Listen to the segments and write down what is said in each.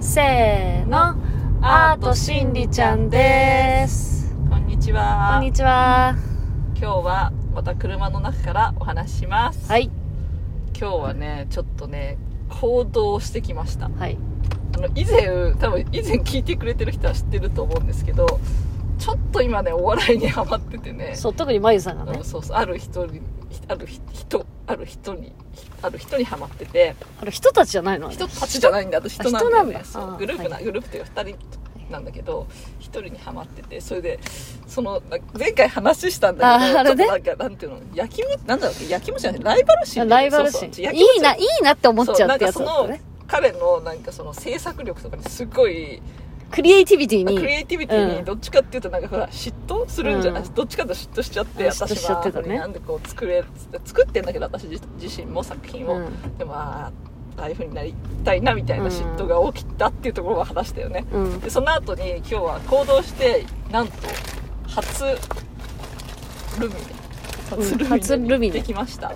せーの、アートしんりちゃんです。こんにちは。こんにちは。今日はまた車の中からお話しします。はい。今日はね、ちょっとね、行動してきました。はい。あの、以前、多分以前聞いてくれてる人は知ってると思うんですけど、ちょっと今ね、お笑いにハマっててね、そう、特にまゆさんがねうん、そうそう、ある人に、ある人、ある人に、ある人にハマってて、あれ、人たちじゃないの？人たちじゃないんだ、私人なんだよね。人なんだ。そう。グループな、はい。グループというか二人なんだけど、一人にハマってて、それで、その、な前回話したんだけど、あーあれね。ちょっとなんか、なんていうの、焼きも、なんだろう、焼きもちじゃない、ライバル心ライバル心。そうそう。いいな、い。いなって思っちゃうってやつそう。なんかそのだったね。彼のなんかその制作力とかにすごいクリエイティビティクに。リエイティビティにどっちかっていうとなんかほら嫉妬するんじゃない、うんどっちかと嫉妬しちゃって私はなんでこう作れ作ってんだけど私自自身も作品を、うん。でもああああいう風になりたいなみたいな嫉妬が起きたっていうところを話したよね、うん。でその後に今日は行動してなんと初ルミネ。うん初ルミネできました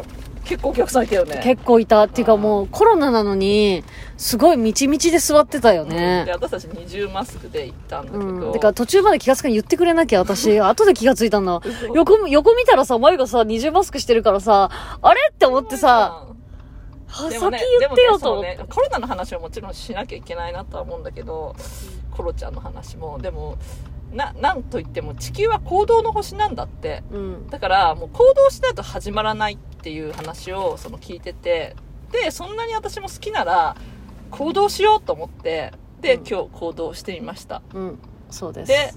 結構お客さんいたよね結構いた。っていうかもう、コロナなのに、すごいみちみちで座ってたよでね。私たち二重マスクで行ったんだけど、うん。だから途中まで気がつかん言ってくれなきゃ、私。後で気がついたんだ。横、横見たらさ、眉がさ、二重マスクしてるからさ、あれって思ってさ、はね言ってよとねねコロナの話はもちろんしなきゃいけないなとは思うんだけど、コロちゃんの話もでもななんといっても地球は行動の星なんだってうん。だからもう行動しないと始まらないっていう話をその聞いててでそんなに私も好きなら行動しようと思ってで、うん今日行動してみましたうん。そうです。で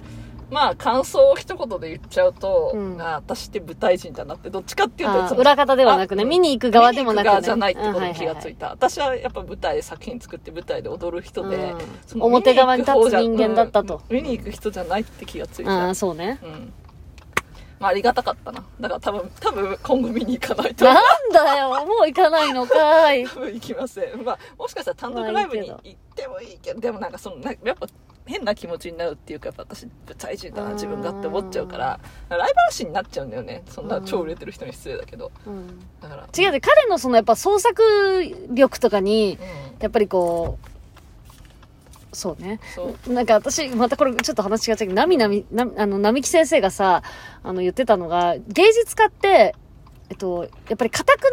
まあ感想を一言で言っちゃうと、うんあ私って舞台人だなってどっちかっていうと裏方ではなくね、あ見に行く側でもなくね。じゃないってことに気がついた。た、私はやっぱ舞台作品作って舞台で踊る人で、うん表側に立つ人間だったとうん見に行く人じゃないって気がついたああ、そうね。うんまあありがたかったな。だから多分多分今後見に行かないと。なんだよ、もう行かないのかい。多分行きません。まあもしかしたら単独ライブに行ってもいいけどでもなんかそのなやっぱ変な気持ちになるっていうかやっぱ私舞台人だな自分がって思っちゃうから。ライバル心になっちゃうんだよね。そんな超売れてる人に失礼だけど。うん。だから。違うで、彼のそのやっぱ創作力とかに、うん。やっぱりこう、そうね。そうなんか私、またこれちょっと話違っちゃうけど、なみなみ、な、あの、並木先生がさ、あの、言ってたのが、芸術家って、えっと、やっぱり固く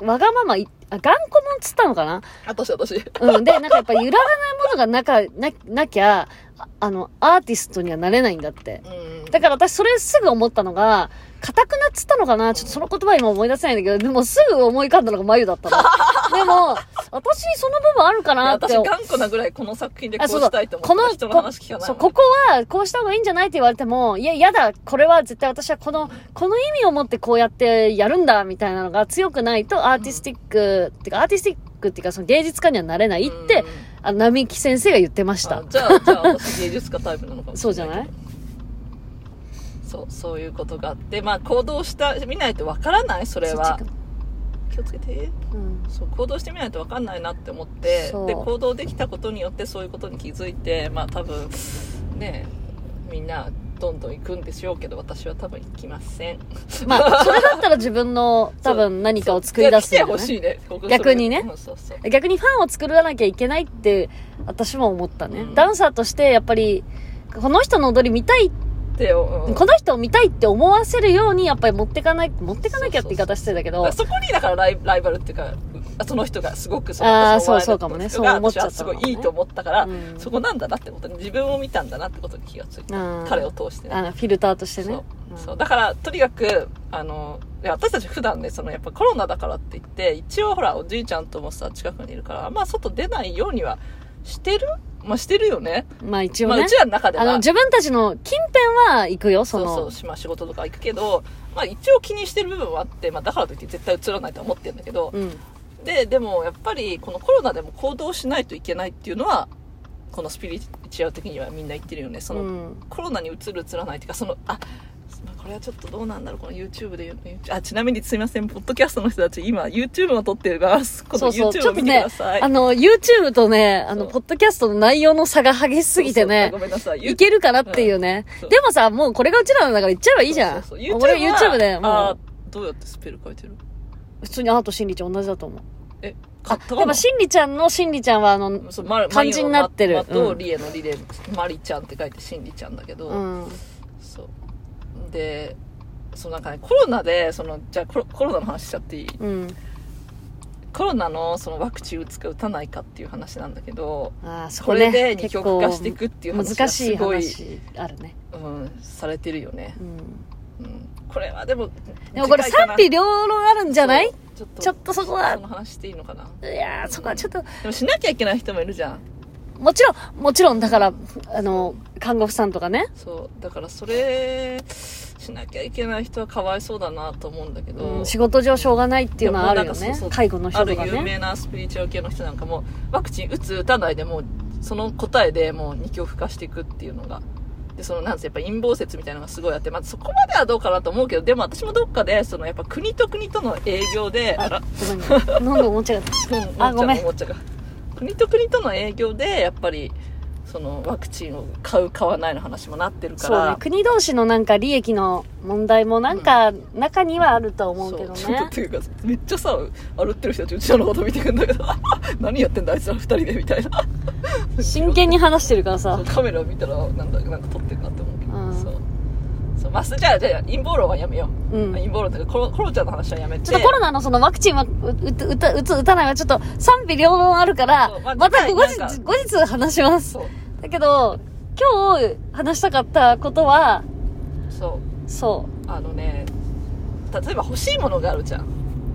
な、わがままい、あ、頑固もんっつったのかな？私私うん。で、なんかやっぱ揺らがないものがなか、な、なきゃ、ああの、アーティストにはなれないんだって。うんだから私それすぐ思ったのが、硬くなっつったのかなちょっとその言葉今思い出せないんだけど、でもすぐ思い浮かんだのが眉だったの。でも、私その部分あるかなって。私頑固なぐらいこの作品でこうしたいと思このった人の話聞かないそう、ここはこうした方がいいんじゃないって言われても、いや、やだ、これは絶対私はこの、この意味を持ってこうやってやるんだ、みたいなのが強くないと、アーティスティック、っていうか、アーティスティックっていうか、その芸術家にはなれないって、あの、並木先生が言ってました。あ。じゃあじゃあ私芸術家タイプなのかもしれないそうじゃない？そうそういうことがあってまあ行動した見ないとわからない？それは。気をつけて。うん。そう行動してみないとわかんないなって思ってで行動できたことによってそういうことに気づいてまあ多分ねみんなどんどん行くんでしょうけど私は多分行きません。まあ、それだったら自分の 多分何かを作り出すんだよねいや来てほしいね逆にね。うんそうそう逆にファンを作らなきゃいけないって、私も思ったね。うん。ダンサーとして、やっぱり、この人の踊り見たい、でうん。この人を見たいって思わせるように、やっぱり持ってかない、持ってかなきゃって言い方してたけど、そこにだからライライバルっていうかその人がすごくそあー私の前そうそうかもね。そう思っちゃったすごいいいと思ったから、うん。そこなんだなってことに自分を見たんだなってことに気がついた、うん。彼を通してね。あの、フィルターとしてそう。ね。そう。だからとにかくあのいや私たち普段ねそのやっぱコロナだからって言って一応ほらおじいちゃんともさ近くにいるからま外出ないようにはしてるまあしてるよねうんまあ一応ねまあうち。らの中ではあの、自分たちの近辺は行くよ、その。そうそうしまあ仕事とか行くけど、まあ、一応気にしてる部分はあって、まあ、だからといって絶対映らないとは思ってるんだけど、うん。ででもやっぱりこのコロナでも行動しないといけないっていうのはこのスピリチュアル的にはみんな言ってるよねその、うん。コロナに移る移らないっていうかそのあこれはちょっとどうなんだろうこの YouTube で言うあちなみにすいません。ポッドキャストの人たち今 YouTube を撮ってるからこの YouTube を見てくょっとねださい、あの、YouTube とね、あの、ポッドキャストの内容の差が激しすぎてねい。いけるかなっていうね。うん。でもさ、もうこれがうちらのだから言っちゃえばいいじゃん。そうそう。そう俺 YouTube であもう、どうやってスペル書いてる？普通にアート心理値同じだと思う。えあ、買ったでも、しんりちゃんのしんりちゃんは、あの、漢字になってる。まとうん。リエのリレマリちゃんって書いてしんりちゃんだけど、うん。そうでそうなんかねコロナでそのじゃあコロコロナの話しちゃっていい？うん。コロナのそのワクチン打つか打たないかっていう話なんだけどあーそこね。これで二結極化構していくっていう話難がすごい、話あるね。うん、されてるよね、うん。うん、これはでもでもこれ賛否両論あるんじゃない？ちょっとちょっとそこはその話していいのかな？いやーそこはちょっと、でもしなきゃいけない人もいるじゃんもちろん、もちろん、だから、あの、看護婦さんとかね。そうだからそれしなきゃいけない人はかわいそうだなと思うんだけど、うん、仕事上しょうがないっていうのはあるよね。介護の人とかある有名ね。なスピリチュアル系の人なんかもワクチン打つ打たないでもうその答えでもう二極化していくっていうのがでそのなんやっぱ陰謀説みたいなのがすごいあって、まあ、そこまではどうかなと思うけどでも私もどっかでそのやっぱ国と国との営業であら ごめん。飲んで思っちゃった。うんあごめんおもちゃが国と国との営業でやっぱりそのワクチンを買う買わないの話もなってるからそうね。国同士のなんか利益の問題もなんか中にはあると思うけどそうちょっねと。っていうかめっちゃさ歩ってる人たちうちらのこと見てくんだけど 何やってんだあいつら二人でみたいな真剣に話してるからさ。カメラ見たらなんだなんか撮ってるなって思うけど、うんそうそうまあ、じゃあじゃあ陰謀論はやめよう、うん。陰謀論とかコロコロちゃんの話はやめて。ちょっとコロナのそのワクチンはう打つ打つ打たないはちょっと賛否両論あるからまあ、また後日後日話します。だけど、今日話したかったことは、そう。そあのね例えば欲しいものがあるじゃん。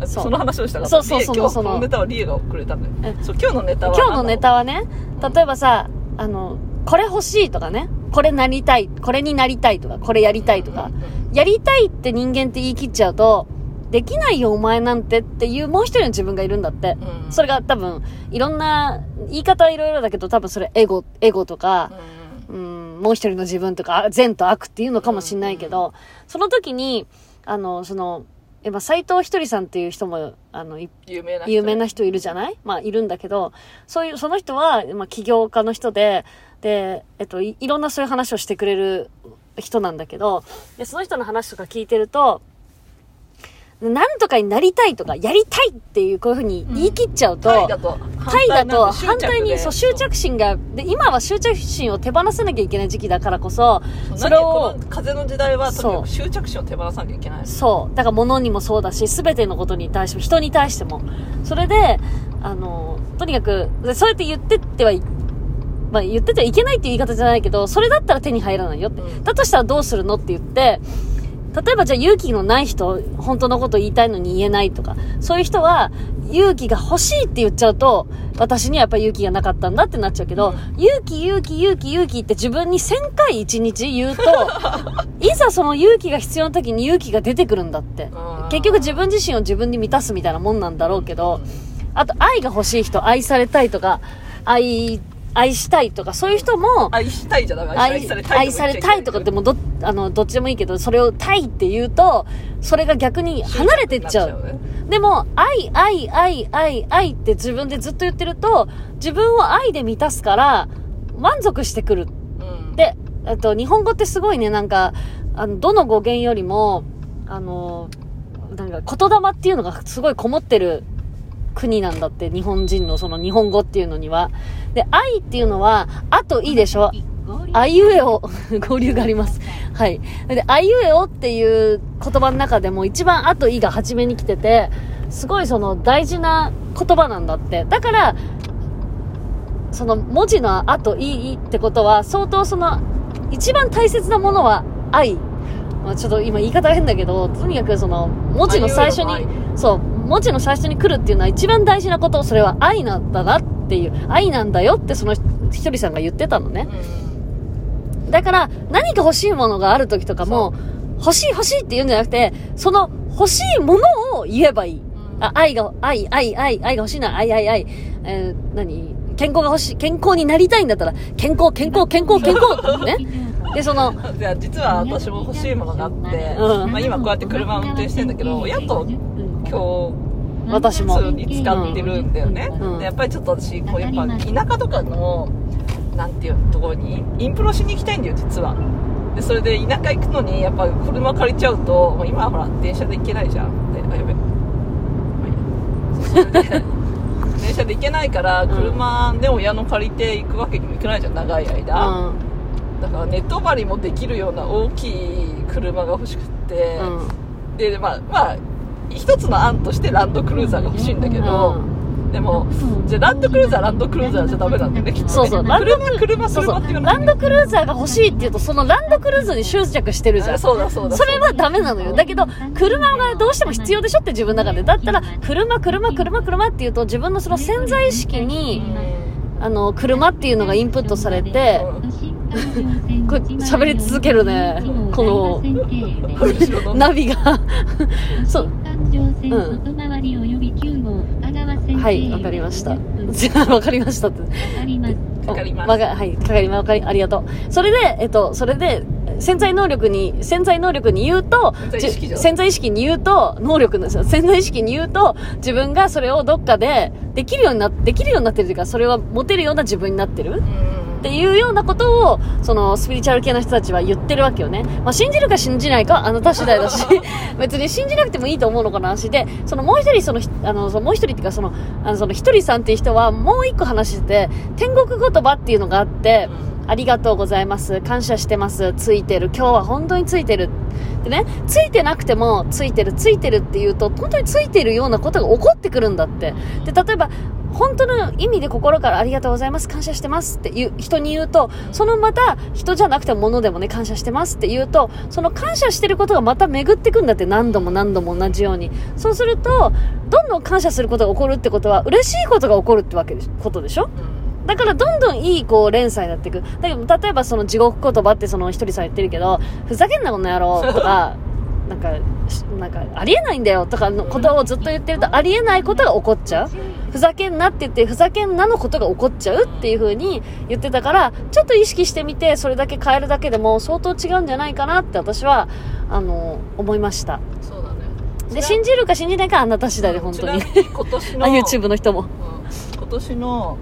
その話をしたかったそうそうそうその。ネタはリエがくれたんだよ。え。そう今日のネタう。は今日のネタははね、例えばさ、あの、これ欲しいとかね、これなりたい、これになりたいとか、これやりたいとか、やりたいって人間って言い切っちゃうと、できないよお前なんてっていうもう一人の自分がいるんだって。うん。それが多分、いろんな、言い方はいろいろだけど多分それエゴ、エゴとか、うん、もう一人の自分とか、あ善と悪っていうのかもしんないけど、その時に、あの、その、えまあ、斎藤ひとりさんっていう人も、あの、い有名な人。有名な人いるじゃない？まあ、いるんだけど、そういう、その人は、まあ、起業家の人で、で、えっとい、いろんなそういう話をしてくれる人なんだけど、で、その人の話とか聞いてると、なんとかになりたいとか、やりたいっていう、こういうふうに言い切っちゃうと、タイだとだと反対に、でそう、執着心が、で、今は執着心を手放さなきゃいけない時期だからこそ、それを何この風の時代はそうく執着心を手放さなきゃいけないそう。だから物にもそうだし、すべてのことに対しても、人に対しても。それで、あの、とにかく、でそうやって言ってってはい、まあ言っててはいけないっていう言い方じゃないけど、それだったら手に入らないよって。うんだとしたらどうするのって言って、例えばじゃあ勇気のない人、本当のこと言いたいのに言えないとか、そういう人は、勇気が欲しいって言っちゃうと、私にはやっぱり勇気がなかったんだってなっちゃうけど、うん勇気、勇気、勇気、勇気って自分に1000回1日言うと、いざその勇気が必要な時に勇気が出てくるんだって。結局自分自身を自分に満たすみたいなもんなんだろうけど、あと愛が欲しい人、愛されたいとか、愛、愛したいとか、そういう人も、愛したいじゃダメ愛愛されたい愛されたいとかでもど、あの、どっちでもいいけど、それをたいって言うと、それが逆に離れてっちゃう。ねでも、愛、愛、愛、愛、愛って自分でずっと言ってると、自分を愛で満たすから、満足してくる。うんで、えっと、日本語ってすごいね、なんか、あの、どの語源よりも、あの、なんか、言霊っていうのがすごいこもってる国なんだって、日本人のその日本語っていうのには。で、愛っていうのは、あといいでしょあいうえお、合流があります。はい。で、あいうえおっていう言葉の中でも一番あといが初めに来てて、すごいその大事な言葉なんだって。だから、その文字のあといいってことは、相当その、一番大切なものは愛。まあちょっと今言い方変だけど、とにかくその、文字の最初に、そう、文字の最初に来るっていうのは一番大事なこと、それは愛なんだなっていう、愛なんだよってそのひとりさんが言ってたのね。だから、何か欲しいものがある時とかも、欲しい欲しいって言うんじゃなくて、その欲しいものを言えばいい。あ、愛が、愛、愛、愛、愛が欲しいな、愛、愛、愛。えー何？健康が欲しい、健康になりたいんだったら、健康、健康、健康、健康ってね。で、その、うんじゃあ実は私も欲しいものがあって、うんまあ、今こうやって車を運転してんだけど親と今日私も。普通に使ってるんだよね、うん。でやっぱりちょっと私こうやっぱ田舎とかのなんていうところにインプロしに行きたいんだよ実は。でそれで田舎行くのにやっぱ車借りちゃうと今はほら電車で行けないじゃん。であやべ。まあやそれで車で行けないからん車で親の借りて行くわけにもいかないじゃん長い間、うん。だからネット張りもできるような大きい車が欲しくって、うん。でまあまあ一つの案としてランドクルーザーが欲しいんだけど、でもじゃあランドクルーザーランドクルーザーじゃダメなんだよねきっとねそうそうランド車車。車っていランドクルーザーが欲しいって言うと、そのランドクルーザーに執着してるじゃん。あそうだそうだそれはダメなのよ。だけど、車がどうしても必要でしょって自分の中で。だったら、車、車、車、車って言うと、自分のその潜在意識に、あの、車っていうのがインプットされて、これ喋り続けるね。このナビが。そう。うん。はい、わかりました。じゃあ、わかりましたって。わかりますわかはい、かかりま、わかり、ありがとう。それで、えっと、それで、潜在能力に、潜在能力に言うと、潜在意識に言うと、能力なんですよ。潜在意識に言うと、自分がそれをどっかで、できるようにな、できるようになってるというか、それは持てるような自分になってる。うんっていうようなことを、その、スピリチュアル系の人たちは言ってるわけよね。まあ、信じるか信じないかはあなた次第だし、別に信じなくてもいいと思うのかな話で、そのもう一人、その、ひあの、そのもう一人っていうか、その、あの、その一人さんっていう人は、もう一個話してて、天国言葉っていうのがあって、ありがとうございます。感謝してます。ついてる。今日は本当についてる。でね、ついてなくても、ついてる、ついてるって言うと、本当についてるようなことが起こってくるんだって。で、例えば、本当の意味で心からありがとうございます、感謝してますって言う、人に言うと、そのまた、人じゃなくても物でもね、感謝してますって言うと、その感謝してることがまた巡ってくんだって、何度も何度も同じように。そうすると、どんどん感謝することが起こるってことは、嬉しいことが起こるってわけでことでしょ？だからどんどんいいこう連鎖になっていく。だけど例えばその地獄言葉ってその一人さん言ってるけど、ふざけんなこの野郎とか、なんか、しなんか、ありえないんだよとかのことをずっと言ってると、ありえないことが起こっちゃう。ふざけんなって言って、ふざけんなのことが起こっちゃうっていう風に言ってたから、ちょっと意識してみて、それだけ変えるだけでも相当違うんじゃないかなって私は、あの、思いました。そうだねで、信じるか信じないかはあなた次第で本当に。今年のあ、YouTube の人も。うん今年の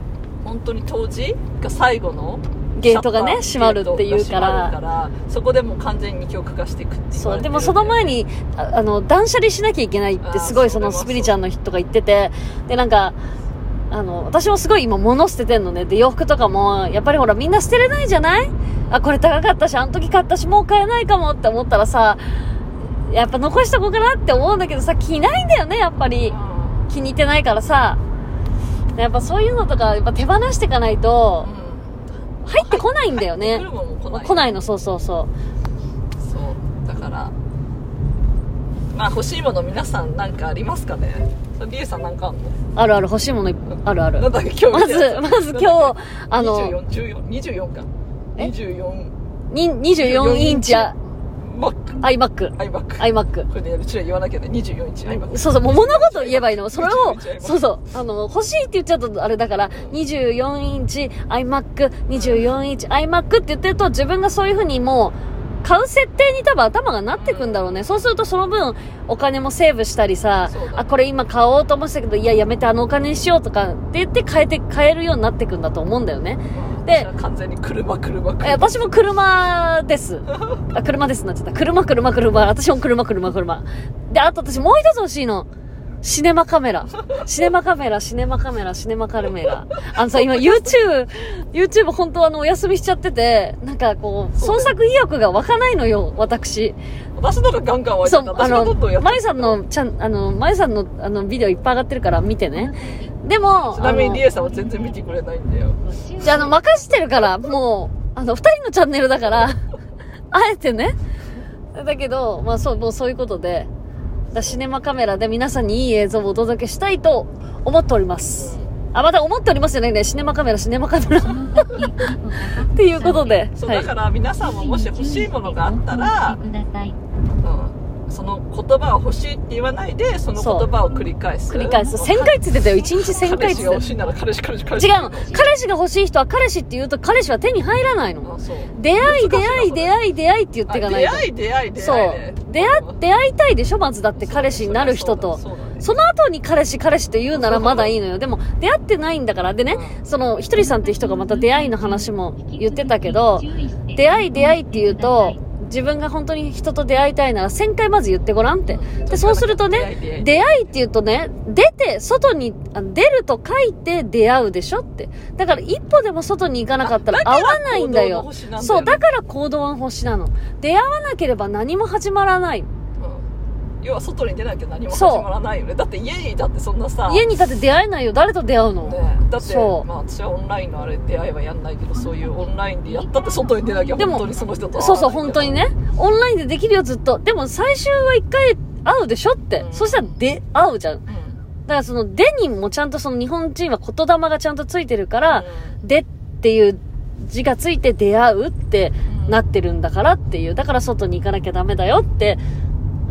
本当に当時が最後のゲートがね閉まるっていうからそこでもう完全に二極化していくってそう、でもその前に、ああの、断捨離しなきゃいけないってすごいそのスピリチュアルの人が言ってて、で、なんか、あの、私もすごい今物捨ててんのね。で、洋服とかも、やっぱりほらみんな捨てれないじゃない？あ、これ高かったし、あの時買ったし、もう買えないかもって思ったらさ、やっぱ残しとこうかなって思うんだけどさ、着ないんだよね、やっぱり。うん気に入ってないからさ。やっぱそういうのとか、やっぱ手放していかないと、入ってこないんだよね。来ない。の、そうそうそう。そうだからまあ欲しいもの皆さんなんかありますかね？リエさんなんかあんの？あるある、欲しいものいあるある。なんだっけ今日まず、まず今日、あの、24、24か。え？24、に24インチあ Mac、iMac。iMac。iMac。これね、うちら言わなきゃね、24インチ iMac。そうそう、もう物事言えばいいの。それを24インチ、iMac そうそう、あの、欲しいって言っちゃうとあれだから、24インチ iMac、24インチ iMac って言ってると自分がそういう風にもう、買う設定に多分頭がなってくんだろうね。そうするとその分、お金もセーブしたりさあ、これ今買おうと思ってたけど、いや、やめてあのお金にしようとかって言って変えて、変えるようになってくんだと思うんだよね。で私は完全に車、車、車。え私も車です。あ、車ですなっちゃった。車、車、車。私も車、車、車。で、あと私もう一つ欲しいの。シネマカメラ。シネマカメラ、シネマカメラ、シネマカメラ。あのさ、今 YouTube、YouTube 本当あのお休みしちゃってて、なんかこう、創作意欲が湧かないのよ、私。私ならガンガン湧いてた。そう、あの、まゆさんの、ちゃん、あの、まゆさんの、あの、ビデオいっぱい上がってるから見てね。でも、ちなみにリエさんは全然見てくれないんだよ。じゃあ、あの、任してるから、もう、あの、二人のチャンネルだから、あえてね。だけど、まあそう、もうそういうことで、だシネマカメラで皆さんにいい映像をお届けしたいと思っております。あ、また思っておりますよね。シネマカメラ、シネマカメラ。っていうことで、そう、はいだから皆さんももし欲しいものがあったら、うん、その言葉を欲しいって言わないで、その言葉を繰り返す。繰り返す。1000回って言ってたよ。1日1000回って言ってたよ彼氏が欲しいなら彼氏、彼氏、彼氏。違うの。彼氏が欲しい人は彼氏って言うと彼氏は手に入らないの。出会い、出会い、出い。会い、出会いって言っていかないと。出会い、出会い、出会いね。。出会、出会いたいでしょまずだって彼氏になる人と。そうその後に彼氏彼氏と言うならまだいいのよ。でも出会ってないんだから。でね、そのひとりさんっていう人がまた出会いの話も言ってたけど、出会い出会いって言うと、自分が本当に人と出会いたいなら1000回まず言ってごらんって。うんで、そうするとね、い出会いって言うとね、出て、外に、出ると書いて出会うでしょって。だから一歩でも外に行かなかったらあ会わないんだよ。だだよねそう、だから行動の星なの。出会わなければ何も始まらない。うん要は外に出なきゃ何も始まらないよねだって家にいたってそんなさ家にいたって出会えないよ。誰と出会うの、ね、だって、そうまあ、私はオンラインのあれ出会いはやんないけどそういうオンラインでやったって外に出なきゃでも本当にその人とそうそう、本当にね。オンラインでできるよ、ずっと。でも最終は一回会うでしょって。うんそしたら出会うじゃん。だうんからその、出にもちゃんとその日本人は言霊がちゃんとついてるから、うでっていう字がついて出会うってなってるんだからっていう。だから外に行かなきゃダメだよって、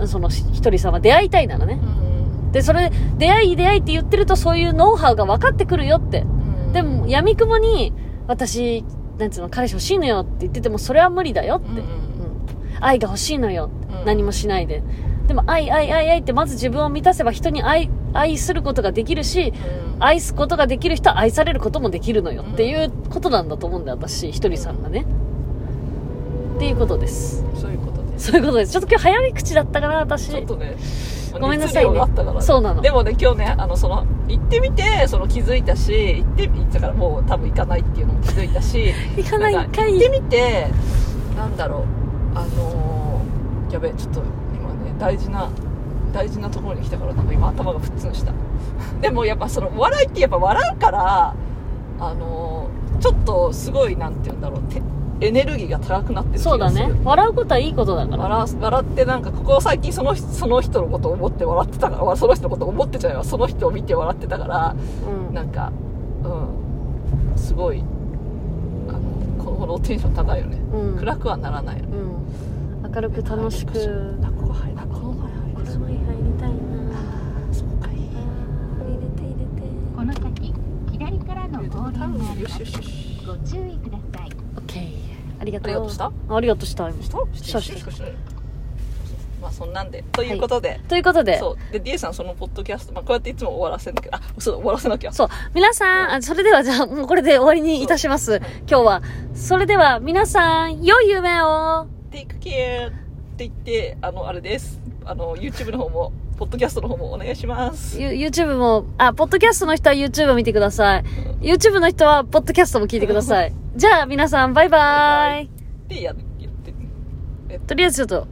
そのひ一人様出会いたいならね。んで、それ、出会い出会いって言ってるとそういうノウハウが分かってくるよって。うんでも、闇雲に、私、なんつうの、彼氏欲しいのよって言ってても、それは無理だよって。うんうん愛が欲しいのよ何もしないで。でも、愛、愛、愛、愛って、まず自分を満たせば人に愛、愛することができるし、うん愛すことができる人は愛されることもできるのよっていうことなんだと思うんだよ、私、ひとりさんがね。っていうことです。そういうことですそういうことです。ちょっと今日早い口だったかな、私。ちょっとねごめんなさいね。そうなの。でもね今日ねあのその行ってみてその気づいたし行ってみだからもう多分行かないっていうのも気づいたし 行かない一回行ってみてなんだろうあのーやべえちょっと今ね大事な大事なところに来たからなんか今頭がふっつんした。でもやっぱそのお笑いってやっぱ笑うからあのーちょっとすごいなんて言うんだろうてエネルギーが高くなってる気そうだがするね。笑うことはいいことだから。笑わ笑ってなんかここ最近そのその人のことを思って笑ってたからその人のことを思ってちゃうわその人を見て笑ってたからうん。なんかうんすごいあのこの頃テンション高いよね、うん暗くはならないよねうん。明るく楽しく。あここ入らこの前入りそう入りたいなそうかい入れて入れて。この先左からの合流がありよますしよしよしご注意ください。ありがとう。した？ありがとうした。したしたしたまあそんなんでということで、ということで。そうで D さんそのポッドキャスト、まあ、こうやっていつも終わらせんだけどあそうだ終わらせなきゃそう。皆さん、あそれではじゃあ、もうこれで終わりにいたします。今日は。それでは、皆さん、良い夢を Take care って言って、あの、あれです。あの、YouTube の方も、ポッドキャストの方もお願いします。ゆ YouTube も、あ、ポッドキャストの人は YouTube 見てください。YouTube の人は、ポッドキャストも聞いてください。じゃあ、皆さん、バイバイ。で、や、言って、とりあえずちょっと、